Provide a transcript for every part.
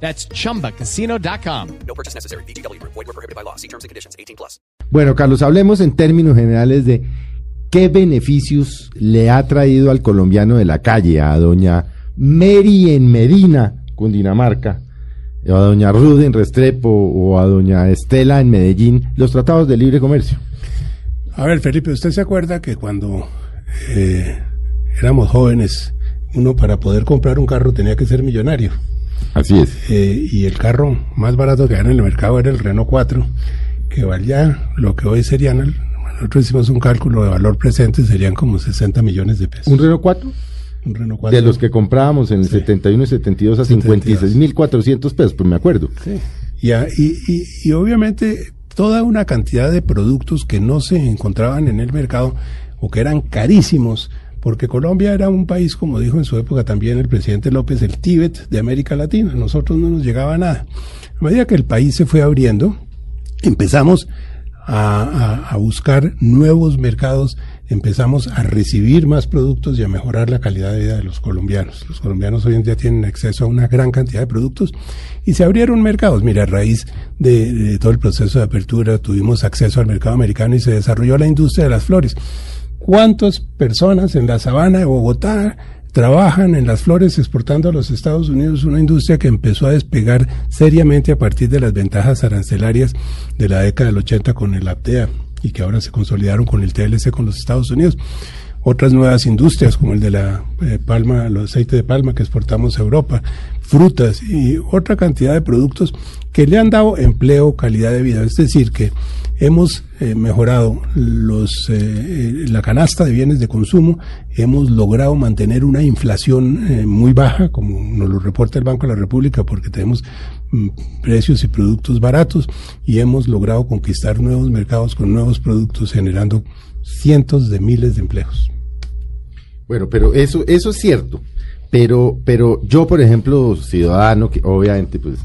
That's chumbacasino.com. No purchase necessary. BGW. Void were prohibited by law. See terms and conditions. 18 plus. Bueno, Carlos, hablemos en términos generales de qué beneficios le ha traído al colombiano de la calle, a doña Mary en Medina, Cundinamarca, o a doña Ruth en Restrepo, o a doña Estela en Medellín, los tratados de libre comercio. A ver, Felipe, ¿usted se acuerda que cuando eh, éramos jóvenes, uno para poder comprar un carro tenía que ser millonario? Así es. Eh, y el carro más barato que había en el mercado era el Renault 4, que valía lo que hoy serían, el- nosotros hicimos un cálculo de valor presente, serían como 60 millones de pesos. ¿Un Renault 4? Un Renault 4. De los que comprábamos en el 71 y 72 a 56.400 pesos, pues me acuerdo. Sí. Y, y- y obviamente toda una cantidad de productos que no se encontraban en el mercado o que eran carísimos, porque Colombia era un país, como dijo en su época también el presidente López, el Tíbet de América Latina. A nosotros no nos llegaba nada. A medida que el país se fue abriendo, empezamos a, a- a buscar nuevos mercados, empezamos a recibir más productos y a mejorar la calidad de vida de los colombianos. Los colombianos hoy en día tienen acceso a una gran cantidad de productos y se abrieron mercados. Mira, a raíz de, de todo el proceso de apertura tuvimos acceso al mercado americano y se desarrolló la industria de las flores. ¿Cuántas personas en la sabana de Bogotá trabajan en las flores exportando a los Estados Unidos? Una industria que empezó a despegar seriamente a partir de las ventajas arancelarias de la década del 80 con el APTEA y que ahora se consolidaron con el TLC con los Estados Unidos. Otras nuevas industrias como el de la eh, palma, el aceite de palma que exportamos a Europa, frutas y otra cantidad de productos que le han dado empleo, calidad de vida. Es decir, que hemos eh, mejorado los, eh, la canasta de bienes de consumo, hemos logrado mantener una inflación muy baja, como nos lo reporta el Banco de la República, porque tenemos mm, precios y productos baratos y hemos logrado conquistar nuevos mercados con nuevos productos generando cientos de miles de empleos. Bueno, pero eso, eso es cierto. Pero, pero yo, por ejemplo, ciudadano, que obviamente, pues,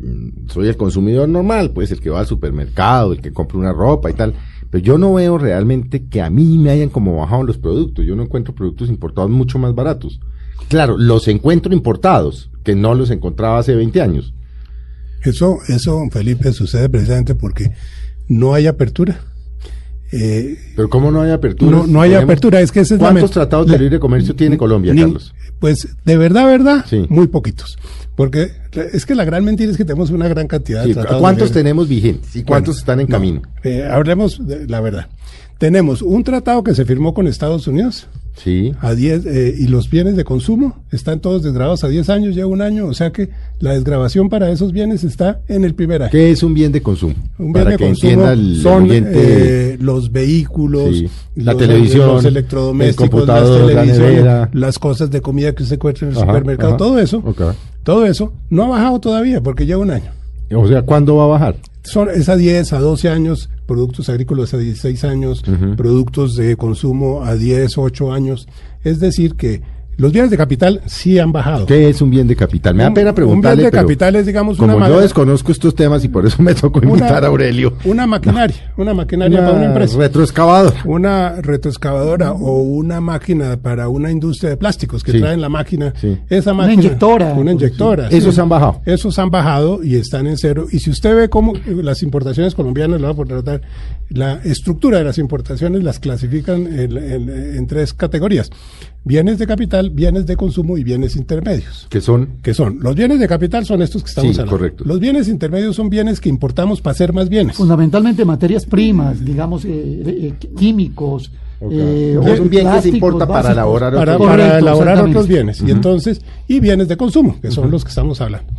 mm, soy el consumidor normal, pues, el que va al supermercado, el que compra una ropa y tal. Pero yo no veo realmente que a mí me hayan como bajado los productos. Yo no encuentro productos importados mucho más baratos. Claro, los encuentro importados, que no los encontraba hace 20 años. Eso, eso, Felipe, sucede precisamente porque no hay apertura. Eh, Pero ¿cómo no hay apertura? no, no hay Tenemos- apertura, es que ese es la ¿Cuántos men- tratados de la- libre comercio tiene Colombia, Ni- Carlos? Pues de verdad, verdad, Sí. muy poquitos. Porque es que la gran mentira es que tenemos una gran cantidad Sí, de tratados. de ¿Cuántos libre- tenemos vigentes y cuántos Bueno, están en no, camino? eh, hablemos de la verdad. Tenemos un tratado que se firmó con Estados Unidos Sí. a 10 eh, y los bienes de consumo están todos desgrabados a 10 años, lleva un año, o sea que la desgrabación para esos bienes está en el primer año. ¿Qué es un bien de consumo? Un bien Para de que consumo el son eh, los vehículos, Sí, la los- televisión, los el electrodomésticos, computador, las la las cosas de comida que se encuentran en el Ajá, supermercado, ajá. todo eso, todo eso no ha bajado todavía porque lleva un año. O sea, ¿cuándo va a bajar? Son es a 10, a 12 años, productos agrícolas a 16 años, productos de consumo a 10, 8 años. Es decir, que los bienes de capital sí han bajado. ¿Qué es un bien de capital? Me da Un- pena un preguntarle, bien de pero capital es, digamos, como una yo madera- desconozco estos temas y por eso me tocó invitar a Aurelio. Una maquinaria, una maquinaria para una empresa. retroexcavadora. una retroexcavadora o una máquina para una industria de plásticos que Sí. traen la máquina, Sí. esa Una máquina, inyectora. una inyectora, sí. Esos han bajado. esos han bajado y están en cero. Y si usted ve cómo las importaciones colombianas, lo voy a tratar, la estructura de las importaciones las clasifican en, en- en tres categorías: bienes de capital, bienes de consumo y bienes intermedios. Que son Que son los bienes de capital son estos que estamos Sí, hablando. correcto. Los bienes intermedios son bienes que importamos para hacer más bienes. Fundamentalmente materias primas, digamos, eh, eh, químicos. eh, Es un bien que se importa para elaborar para, otro- para Correcto, elaborar otros bienes. Y entonces, y bienes de consumo, que son los que estamos hablando.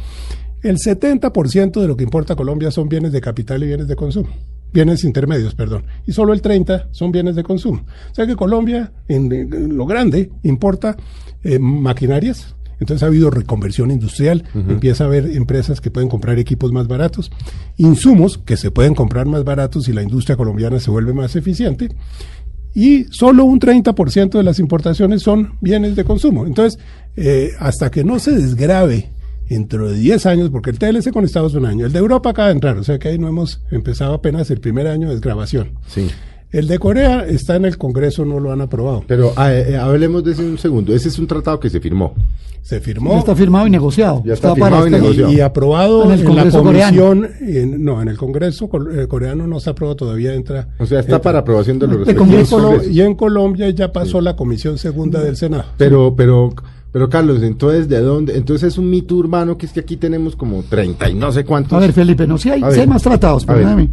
El 70% de lo que importa Colombia son bienes de capital y bienes de consumo. Bienes intermedios, perdón. Y solo el 30% son bienes de consumo. O sea que Colombia, en, en lo grande, importa eh, maquinarias, Entonces ha habido reconversión industrial, empieza a haber empresas que pueden comprar equipos más baratos, insumos que se pueden comprar más baratos y la industria colombiana se vuelve más eficiente y solo un 30% de las importaciones son bienes de consumo. Entonces, eh, hasta que no se desgrave dentro de 10 años, porque el TLC con Estados es un año, el de Europa acaba de entrar, o sea que ahí no hemos empezado apenas el primer año de desgrabación. Sí. El de Corea está en el Congreso, no lo han aprobado. Pero ah, eh, hablemos de ese un segundo. Ese es un tratado que se firmó. Se Ya firmó está firmado y negociado. Ya está firmado y este- negociado. y aprobado En la comisión. en- no, en el Congreso eh, coreano no se aprobó todavía, entra. O sea, está entra. para aprobación de los respectivos y en Colombia ya pasó la comisión segunda del Senado. Pero, pero, pero Carlos, entonces, ¿de dónde? Entonces es un mito urbano que es que aquí tenemos como 30 y no sé cuántos. A ver, Felipe, no, si hay, si hay más tratados, perdóname.